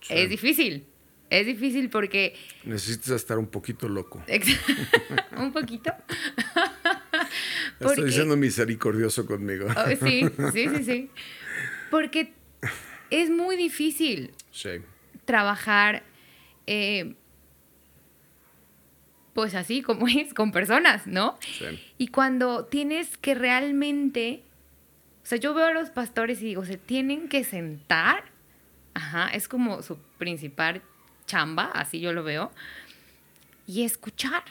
es difícil. Es difícil porque... Necesitas estar un poquito loco. un poquito. Estoy diciendo misericordioso conmigo. Oh, sí, sí, sí, sí. Porque es muy difícil trabajar, eh, pues así como es, con personas, ¿no? Sí. Y cuando tienes que realmente, o sea, yo veo a los pastores y digo, se tienen que sentar, ajá, es como su principal chamba, así yo lo veo, y escuchar.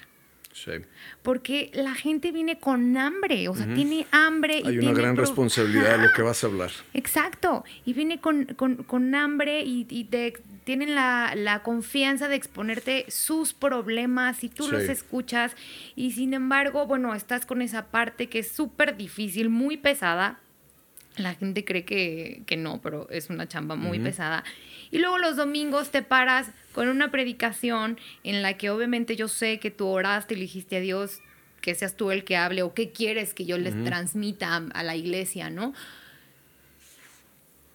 Porque la gente viene con hambre, o sea, tiene hambre. Hay una gran responsabilidad de lo que vas a hablar. Exacto, y viene con, hambre y, tienen la, confianza de exponerte sus problemas y tú los escuchas y sin embargo, bueno, estás con esa parte que es súper difícil, muy pesada. La gente cree que, no, pero es una chamba muy pesada. Y luego los domingos te paras con una predicación en la que obviamente yo sé que tú oraste y le dijiste a Dios que seas tú el que hable o qué quieres que yo les transmita a, la iglesia, ¿no?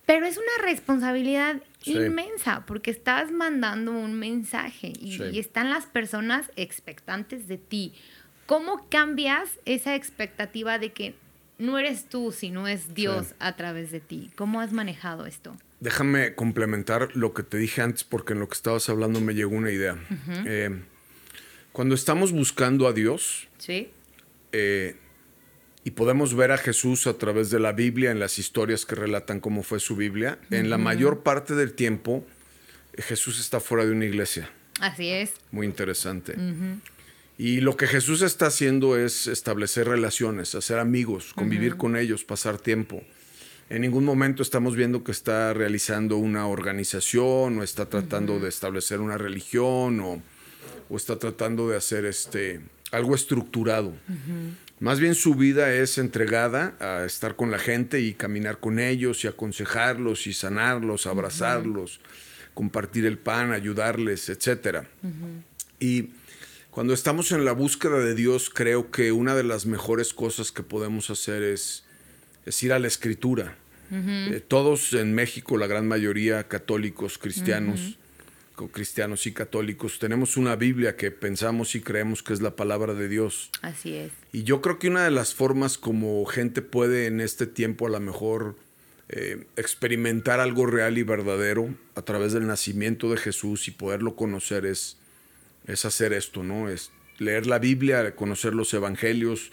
Pero es una responsabilidad inmensa porque estás mandando un mensaje y, están las personas expectantes de ti. ¿Cómo cambias esa expectativa de que no eres tú, sino es Dios a través de ti? ¿Cómo has manejado esto? Déjame complementar lo que te dije antes porque en lo que estabas hablando me llegó una idea. Eh, cuando estamos buscando a Dios eh, y podemos ver a Jesús a través de la Biblia, en las historias que relatan cómo fue su Biblia, en la mayor parte del tiempo Jesús está fuera de una iglesia. Así es. Muy interesante. Y lo que Jesús está haciendo es establecer relaciones, hacer amigos, convivir con ellos, pasar tiempo. En ningún momento estamos viendo que está realizando una organización o está tratando de establecer una religión o, está tratando de hacer este, algo estructurado. Más bien su vida es entregada a estar con la gente y caminar con ellos y aconsejarlos y sanarlos, abrazarlos, compartir el pan, ayudarles, etc. Y cuando estamos en la búsqueda de Dios, creo que una de las mejores cosas que podemos hacer es, es ir a la escritura eh, todos en México, la gran mayoría católicos, cristianos, cristianos y católicos, tenemos una Biblia que pensamos y creemos que es la palabra de Dios. Así es. Y yo creo que una de las formas como gente puede en este tiempo a lo mejor eh, experimentar algo real y verdadero a través del nacimiento de Jesús y poderlo conocer es, es hacer esto, ¿no? Es leer la Biblia, conocer los evangelios,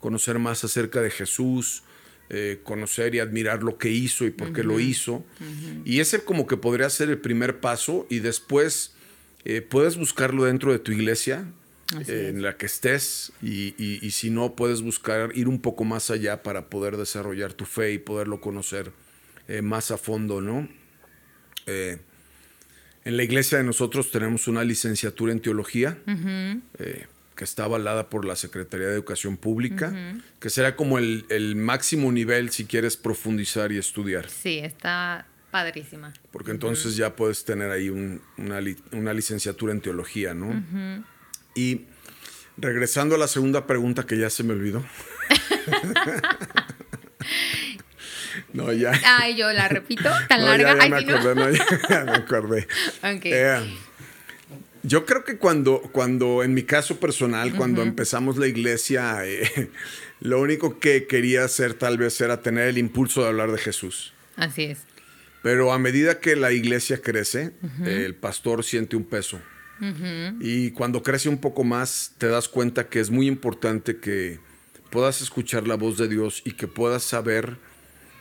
conocer más acerca de Jesús, eh, conocer y admirar lo que hizo y por qué lo hizo. Y ese como que podría ser el primer paso y después eh, puedes buscarlo dentro de tu iglesia. Eh, en la que estés y, si no puedes buscar ir un poco más allá para poder desarrollar tu fe y poderlo conocer más a fondo, ¿no? En la iglesia de nosotros tenemos una licenciatura en teología, que está avalada por la Secretaría de Educación Pública, que será como el, el, máximo nivel si quieres profundizar y estudiar. Sí, está padrísima. Porque entonces ya puedes tener ahí una, una, licenciatura en teología, ¿no? Y regresando a la segunda pregunta que ya se me olvidó. no, ya. Ay, yo la repito, tan larga. Ya, me acordé, no. ya, me acordé. Okay. Eh, yo creo que cuando, cuando en mi caso personal, cuando empezamos la iglesia, eh, lo único que quería hacer tal vez era tener el impulso de hablar de Jesús. Así es. Pero a medida que la iglesia crece, el pastor siente un peso. Y cuando crece un poco más, te das cuenta que es muy importante que puedas escuchar la voz de Dios y que puedas saber,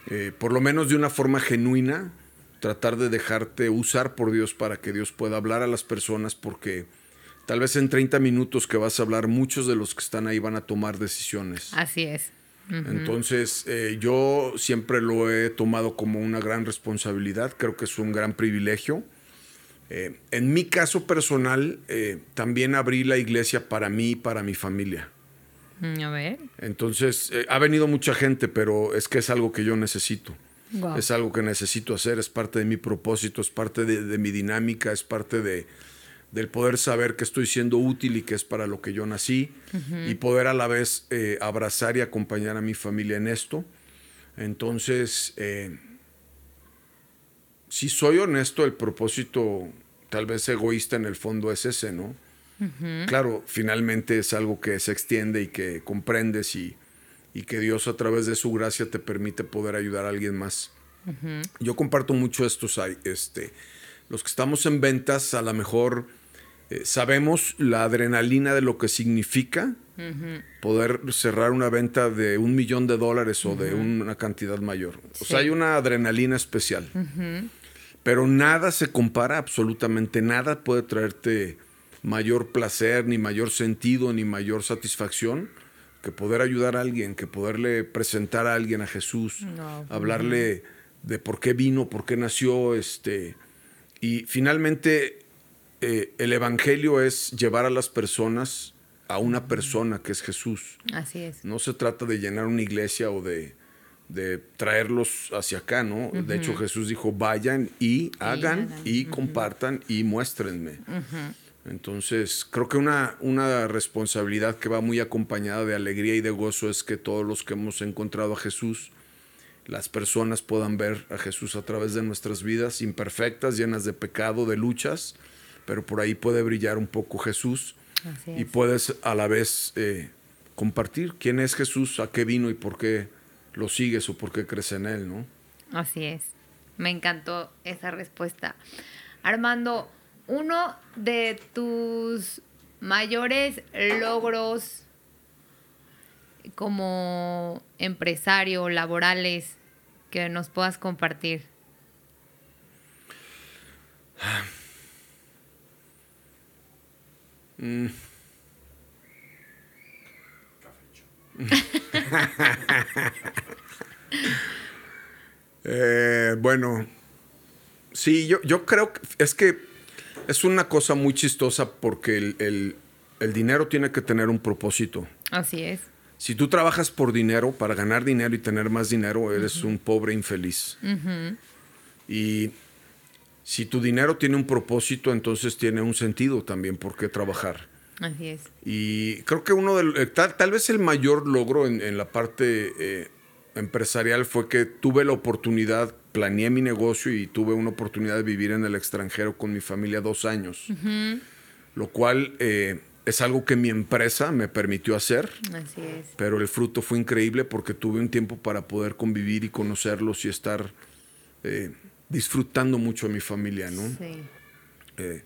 eh, por lo menos de una forma genuina, tratar de dejarte usar por Dios para que Dios pueda hablar a las personas porque tal vez en 30 minutos que vas a hablar, muchos de los que están ahí van a tomar decisiones. Así es. Entonces, eh, yo siempre lo he tomado como una gran responsabilidad, creo que es un gran privilegio. Eh, en mi caso personal, eh, también abrí la iglesia para mí y para mi familia. Mm, a ver. Entonces, ha venido mucha gente, pero es que es algo que yo necesito. Es algo que necesito hacer, es parte de mi propósito, es parte de, mi dinámica, es parte de, del poder saber que estoy siendo útil y que es para lo que yo nací y poder a la vez eh, abrazar y acompañar a mi familia en esto. Entonces, eh, si soy honesto, el propósito tal vez egoísta en el fondo es ese, ¿no? Claro, finalmente es algo que se extiende y que comprendes y, y que Dios a través de su gracia te permite poder ayudar a alguien más. Yo comparto mucho estos, este, los que estamos en ventas, a lo mejor eh, sabemos la adrenalina de lo que significa poder cerrar una venta de un millón de dólares o de una cantidad mayor. O sea, hay una adrenalina especial. Pero nada se compara, absolutamente nada puede traerte mayor placer, ni mayor sentido, ni mayor satisfacción que poder ayudar a alguien, que poderle presentar a alguien a Jesús, hablarle de por qué vino, por qué nació, este, y finalmente eh, el Evangelio es llevar a las personas a una persona que es Jesús. Así es. No se trata de llenar una iglesia o de, traerlos hacia acá, ¿no? De hecho, Jesús dijo, vayan y hagan y, compartan y muéstrenme. Entonces, creo que una, una responsabilidad que va muy acompañada de alegría y de gozo es que todos los que hemos encontrado a Jesús, las personas puedan ver a Jesús a través de nuestras vidas imperfectas, llenas de pecado, de luchas, pero por ahí puede brillar un poco Jesús y puedes a la vez eh, compartir quién es Jesús, a qué vino y por qué lo sigues o por qué crees en él, ¿no? Así es. Me encantó esa respuesta. Armando, uno de tus mayores logros como empresario, laborales, que nos puedas compartir? Mm. eh, bueno, sí, yo, yo creo que es que es una cosa muy chistosa porque el, dinero tiene que tener un propósito. Así es. Si tú trabajas por dinero, para ganar dinero y tener más dinero, eres un pobre infeliz. Y si tu dinero tiene un propósito, entonces tiene un sentido también por qué trabajar. Así es. Y creo que uno del, eh, tal, vez el mayor logro en, la parte eh, empresarial fue que tuve la oportunidad planeé mi negocio y tuve una oportunidad de vivir en el extranjero con mi familia dos años, lo cual eh, es algo que mi empresa me permitió hacer. Así es. Pero el fruto fue increíble porque tuve un tiempo para poder convivir y conocerlos y estar eh, disfrutando mucho de mi familia, ¿no? Sí. Eh,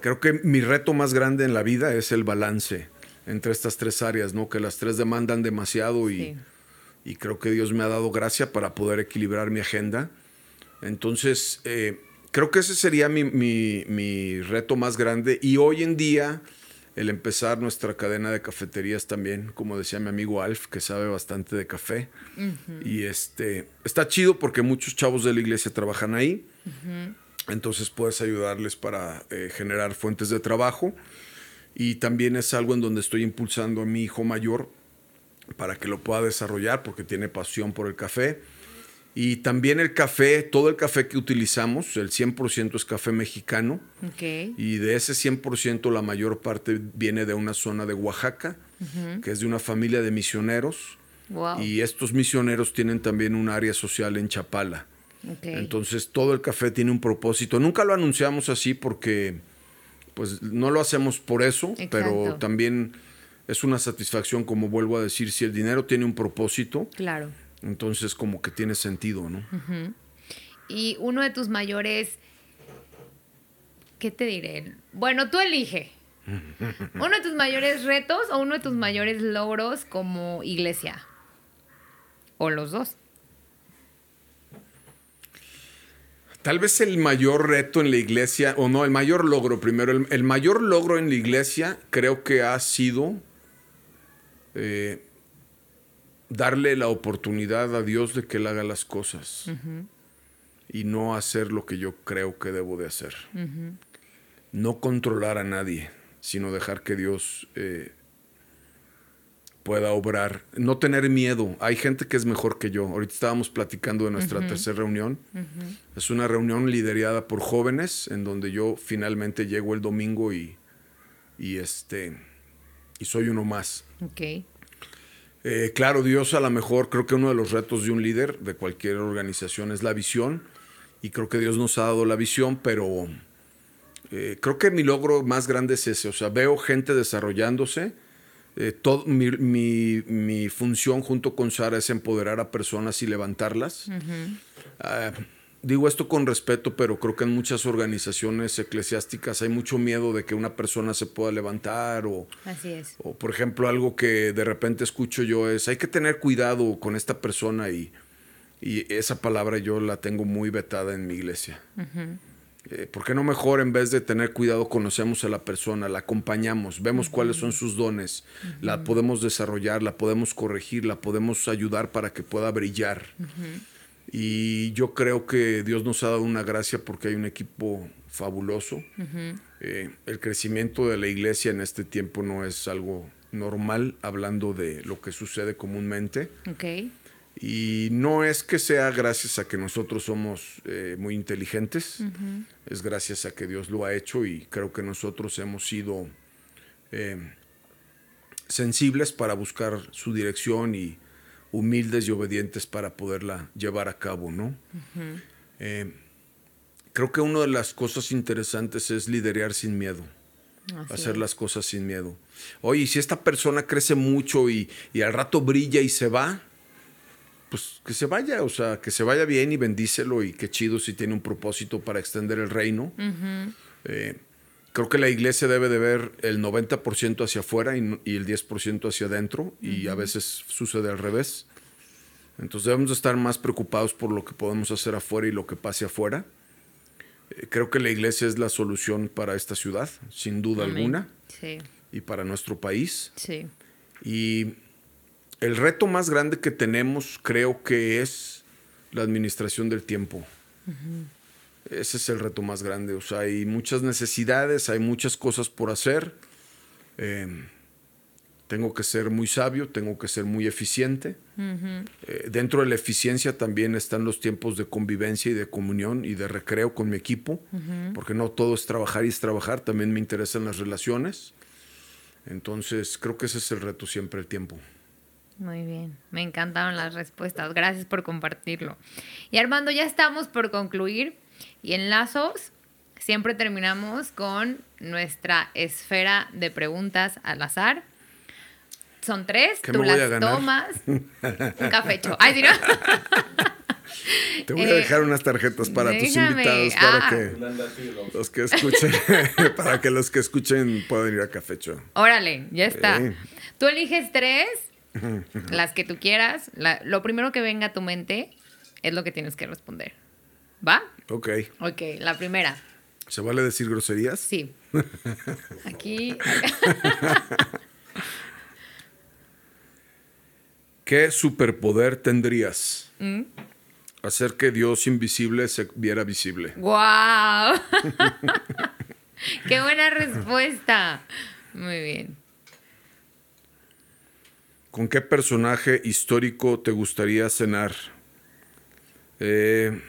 creo que mi reto más grande en la vida es el balance entre estas tres áreas, ¿no? Que las tres demandan demasiado y y creo que Dios me ha dado gracia para poder equilibrar mi agenda. Entonces, eh, creo que ese sería mi, reto más grande y hoy en día el empezar nuestra cadena de cafeterías también, como decía mi amigo Alf, que sabe bastante de café. Y este está chido porque muchos chavos de la iglesia trabajan ahí. Entonces puedes ayudarles para eh, generar fuentes de trabajo. Y también es algo en donde estoy impulsando a mi hijo mayor para que lo pueda desarrollar porque tiene pasión por el café. Y también el café, todo el café que utilizamos, el 100% es café mexicano. Ok. Y de ese 100% la mayor parte viene de una zona de Oaxaca, que es de una familia de misioneros. Wow. Y estos misioneros tienen también un área social en Chapala. Ok. Entonces todo el café tiene un propósito. Nunca lo anunciamos así porque pues no lo hacemos por eso, pero Exacto. también es una satisfacción, como vuelvo a decir, si el dinero tiene un propósito, Claro. entonces como que tiene sentido, ¿no? Y uno de tus mayores. ¿Qué te diré? Bueno, tú elige. Uno de tus mayores retos o uno de tus mayores logros como iglesia. O los dos. Tal vez el mayor reto en la iglesia, o no, el mayor logro primero, el, el mayor logro en la iglesia creo que ha sido eh, darle la oportunidad a Dios de que Él haga las cosas y no hacer lo que yo creo que debo de hacer. No controlar a nadie, sino dejar que Dios eh, pueda obrar. No tener miedo. Hay gente que es mejor que yo. Ahorita estábamos platicando de nuestra tercera reunión. Es una reunión liderada por jóvenes en donde yo finalmente llego el domingo y, y este y soy uno más. Ok. Eh, claro, Dios a lo mejor creo que uno de los retos de un líder de cualquier organización es la visión y creo que Dios nos ha dado la visión, pero eh, creo que mi logro más grande es ese, o sea, veo gente desarrollándose. eh, todo, mi, mi- mi función junto con Sara es empoderar a personas y levantarlas. Ah, digo esto con respeto, pero creo que en muchas organizaciones eclesiásticas hay mucho miedo de que una persona se pueda levantar o, Así es. o por ejemplo, algo que de repente escucho yo es, hay que tener cuidado con esta persona y, y esa palabra yo la tengo muy vetada en mi iglesia. Eh, ¿Por qué no mejor en vez de tener cuidado conocemos a la persona, la acompañamos, vemos cuáles son sus dones, la podemos desarrollar, la podemos corregir, la podemos ayudar para que pueda brillar? Y yo creo que Dios nos ha dado una gracia porque hay un equipo fabuloso. Eh, el crecimiento de la iglesia en este tiempo no es algo normal, hablando de lo que sucede comúnmente. Y no es que sea gracias a que nosotros somos eh, muy inteligentes, es gracias a que Dios lo ha hecho y creo que nosotros hemos sido eh, sensibles para buscar su dirección y humildes y obedientes para poderla llevar a cabo, ¿no? Eh, creo que una de las cosas interesantes es liderar sin miedo Así hacer es. las cosas sin miedo. Oye, si esta persona crece mucho y, y al rato brilla y se va, pues que se vaya, o sea, que se vaya bien y bendícelo y qué chido si tiene un propósito para extender el reino. Eh, creo que la iglesia debe de ver el 90% hacia afuera y, y el 10% hacia adentro y a veces sucede al revés. Entonces debemos de estar más preocupados por lo que podemos hacer afuera y lo que pase afuera. Eh, creo que la iglesia es la solución para esta ciudad, sin duda Amén. alguna, Sí, y para nuestro país. sí. Y el reto más grande que tenemos creo que es la administración del tiempo. Ese es el reto más grande. O sea, hay muchas necesidades, hay muchas cosas por hacer. Eh, tengo que ser muy sabio, tengo que ser muy eficiente. Eh, dentro de la eficiencia también están los tiempos de convivencia y de comunión y de recreo con mi equipo, porque no todo es trabajar y es trabajar, también me interesan las relaciones. Entonces, creo que ese es el reto siempre, el tiempo. Muy bien, me encantaron las respuestas. Gracias por compartirlo. Y Armando, ya estamos por concluir. Y en Lazos siempre terminamos con nuestra esfera de preguntas al azar. Son tres, ¿Qué tú me voy a las ganar? tomas. Un cafecho. Ay, ¿no? Te voy a Eh, dejar unas tarjetas para tus invitados para Ah. que los que escuchen, para que los que escuchen puedan ir a Cafecho. Órale, ya está. Tú eliges tres, las que tú quieras. La- lo primero que venga a tu mente es lo que tienes que responder. ¿Va? Ok. Ok, la primera. ¿Se vale decir groserías? Sí. Aquí. ¿Qué superpoder tendrías? Mm. Hacer que Dios invisible se viera visible. ¡Wow! ¡Qué buena respuesta! Muy bien. ¿Con qué personaje histórico te gustaría cenar? Eh,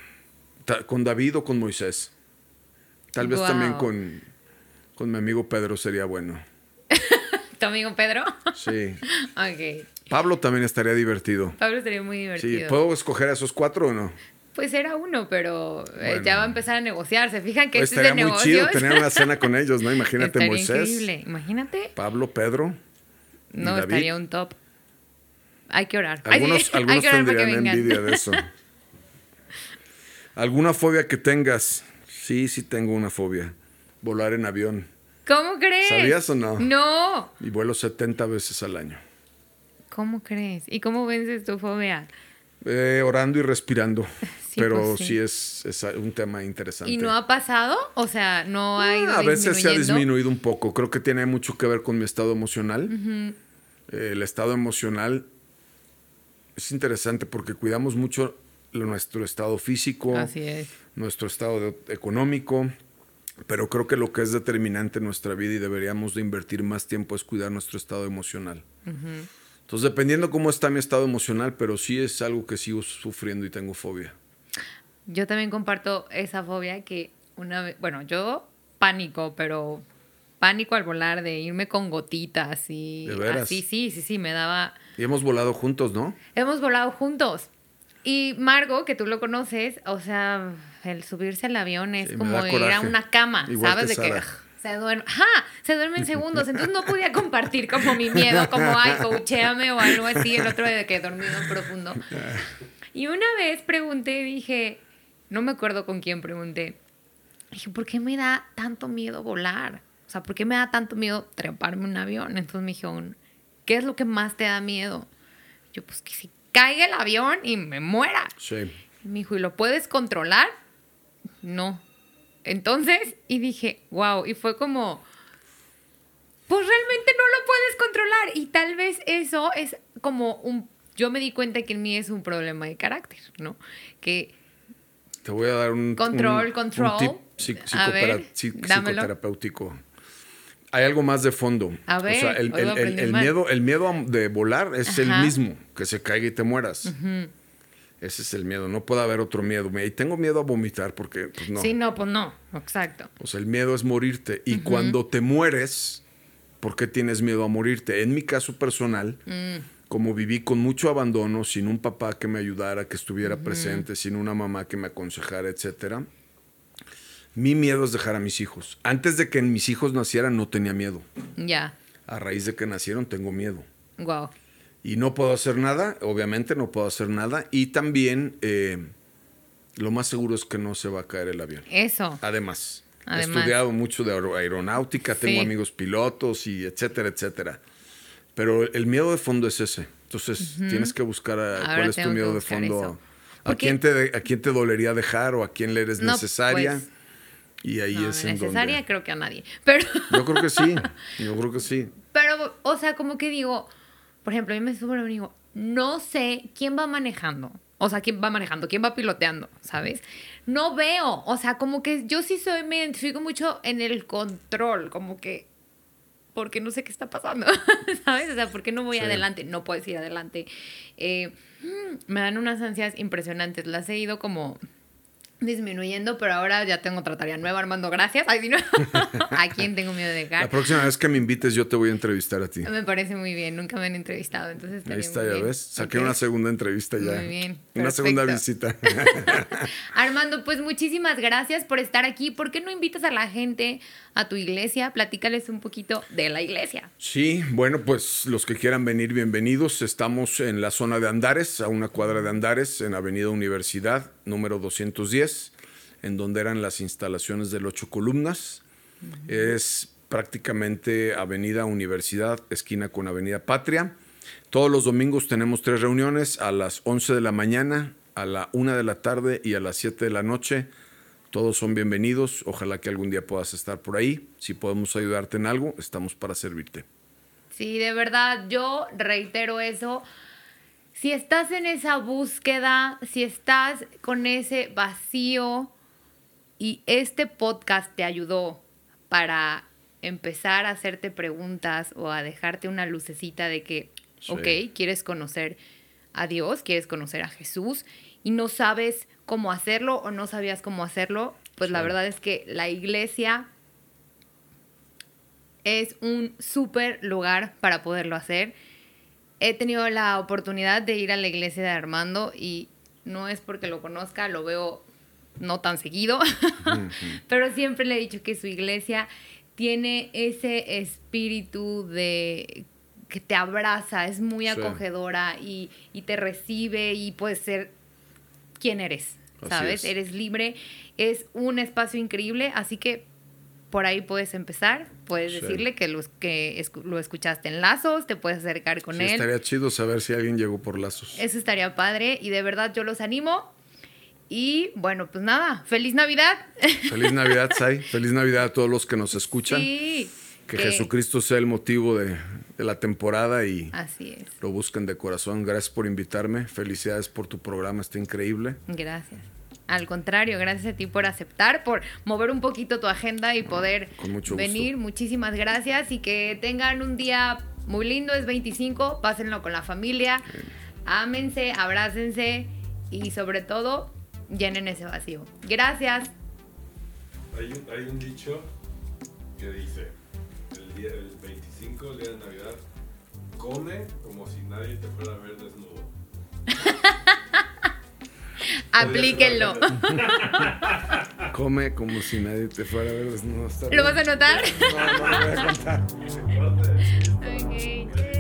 ¿Con David o con Moisés? Tal vez también con, con mi amigo Pedro sería bueno. ¿Tu amigo Pedro? Sí. ok. Pablo también estaría divertido. Pablo sería muy Sí, divertido. ¿puedo escoger a esos cuatro o no? Pues era uno, pero eh, Bueno. ya va a empezar a negociar. ¿Se fijan que Pues este es de estaría muy negocios? chido tener una cena con ellos, ¿no? Imagínate Estaría Moisés, increíble. Imagínate. Pablo, Pedro. No, David. estaría un top. Hay que orar. Algunos, sí, hay que orar tendrían envidia de eso. ¿Alguna fobia que tengas? Sí, sí tengo una fobia. Volar en avión. ¿Cómo crees? ¿Sabías o no? No. Y vuelo 70 veces al año. ¿Cómo crees? ¿Y cómo vences tu fobia? Eh, orando y respirando. Sí, pero pues sí, sí. es, es un tema interesante. ¿Y no ha pasado? O sea, no ha ido Ah, a veces se ha disminuido un poco. Creo que tiene mucho que ver con mi estado emocional. Eh, el estado emocional es interesante porque cuidamos mucho nuestro estado físico, Así es. nuestro estado económico, pero creo que lo que es determinante en nuestra vida y deberíamos de invertir más tiempo es cuidar nuestro estado emocional. Entonces, dependiendo cómo está mi estado emocional, pero sí es algo que sigo sufriendo y tengo fobia. Yo también comparto esa fobia que una vez, bueno, yo pánico, pero pánico al volar de irme con gotitas y ¿De veras? así, sí, sí, sí, me daba. Y hemos volado juntos, ¿no? Hemos volado juntos. Y Margo, que tú lo conoces, o sea, el subirse al avión es Sí, como ir a una cama, Igual ¿sabes? que de que Sara. se duerme, ajá, se duerme en segundos, entonces no podía compartir como mi miedo, como ay, coachéame o algo así, el otro de que dormido profundo. Y una vez pregunté, dije, no me acuerdo con quién pregunté, dije, ¿por qué me da tanto miedo volar? O sea, ¿por qué me da tanto miedo treparme un avión? Entonces me dijeron, ¿qué es lo que más te da miedo? Yo, pues que si caiga el avión y me muera. Sí. Me dijo, ¿y lo puedes controlar? No. Entonces, y dije, wow, y fue como, pues realmente no lo puedes controlar. Y tal vez eso es como un, yo me di cuenta que en mí es un problema de carácter, ¿no? Que Te voy a dar un Control, un- control. un tip psi- A psicopera- ver, psi- dámelo. psicoterapéutico. Hay algo más de fondo. A o sea, ver, el, miedo, el miedo de volar es el mismo, que se caiga y te mueras. Ese es el miedo. No puede haber otro miedo. Y tengo miedo a vomitar porque, pues no. sí, no, pues no, exacto. O sea, el miedo es morirte. Y cuando te mueres, ¿por qué tienes miedo a morirte? En mi caso personal, Mm. como viví con mucho abandono, sin un papá que me ayudara, que estuviera presente, sin una mamá que me aconsejara, etcétera, mi miedo es dejar a mis hijos. Antes de que mis hijos nacieran, no tenía miedo. Ya, A raíz de que nacieron, tengo miedo. wow. Y no puedo hacer nada, obviamente no puedo hacer nada. Y también eh, lo más seguro es que no se va a caer el avión. Eso. Además, he estudiado mucho de aero- aeronáutica, tengo amigos pilotos y etcétera, etcétera. Pero el miedo de fondo es ese. Entonces tienes que buscar a- cuál es tu miedo de fondo. eso. ¿A quién, te, ¿A quién te dolería dejar o a quién le eres No, necesaria? pues, y ahí No, es en necesaria donde... creo que a nadie. Pero, Yo creo que sí, yo creo que sí. pero, o sea, como que digo, por ejemplo, yo me subo y digo, no sé quién va manejando. O sea, quién va manejando, quién va piloteando, ¿sabes? No veo. O sea, como que yo sí soy, me identifico mucho en el control, como que porque no sé qué está pasando, ¿sabes? O sea, ¿por qué no voy Sí. adelante? No puedes ir adelante. Eh, mm, me dan unas ansias impresionantes. Las he ido como disminuyendo, pero ahora ya tengo otra tarea nueva, Armando. Gracias. Ay, sí, no. ¿A quién tengo miedo de La dejar? próxima vez que me invites yo te voy a entrevistar a ti. Me parece muy bien. Nunca me han entrevistado, entonces Ahí está, ya bien. ves. Saqué una segunda entrevista ya. Muy bien, Una segunda visita. Armando, pues muchísimas gracias por estar aquí. ¿Por qué no invitas a la gente a tu iglesia? Platícales un poquito de la iglesia. Sí, bueno, pues los que quieran venir, bienvenidos. Estamos en la zona de Andares, a una cuadra de Andares, en Avenida Universidad, número 210, en donde eran las instalaciones del Ocho Columnas. Es prácticamente Avenida Universidad, esquina con Avenida Patria. Todos los domingos tenemos tres reuniones a las 11 de la mañana, a la 1 de la tarde y a las 7 de la noche. Todos son bienvenidos. Ojalá que algún día puedas estar por ahí. Si podemos ayudarte en algo, estamos para servirte. Sí, de verdad, yo reitero eso. Si estás en esa búsqueda, si estás con ese vacío y este podcast te ayudó para empezar a hacerte preguntas o a dejarte una lucecita de que, Sí. ok, quieres conocer a Dios, quieres conocer a Jesús y no sabes cómo hacerlo o no sabías cómo hacerlo, pues la verdad es que la iglesia es un súper lugar para poderlo hacer. He tenido la oportunidad de ir a la iglesia de Armando y no es porque lo conozca, lo veo no tan seguido, pero siempre le he dicho que su iglesia tiene ese espíritu de que te abraza, es muy Sí. acogedora y, y te recibe y puedes ser quien eres, ¿sabes? es. Eres libre, es un espacio increíble, así que por ahí puedes empezar, puedes Sí. decirle que, los, que lo escuchaste en Lazos, te puedes acercar con Sí, él. estaría chido saber si alguien llegó por lazos. Eso estaría padre y de verdad yo los animo. Y bueno, pues nada, feliz Navidad. Feliz Navidad, Sai. Feliz Navidad a todos los que nos escuchan. Sí. Que Jesucristo sea el motivo de, de la temporada y Así es. lo busquen de corazón. Gracias por invitarme. Felicidades por tu programa, está increíble. Gracias. Al contrario, gracias a ti por aceptar, por mover un poquito tu agenda y poder con mucho gusto. venir. Muchísimas gracias y que tengan un día muy lindo. Es 25, pásenlo con la familia. Ámense, abrácense y sobre todo llenen ese vacío. Gracias. Hay un, hay un dicho que dice, el, día, el 25, el día de Navidad, come como si nadie te fuera a ver desnudo. Aplíquenlo. Come como si nadie te fuera a ver. No, está ¿Lo bien. vas a anotar? No, no lo voy a contar. Ok.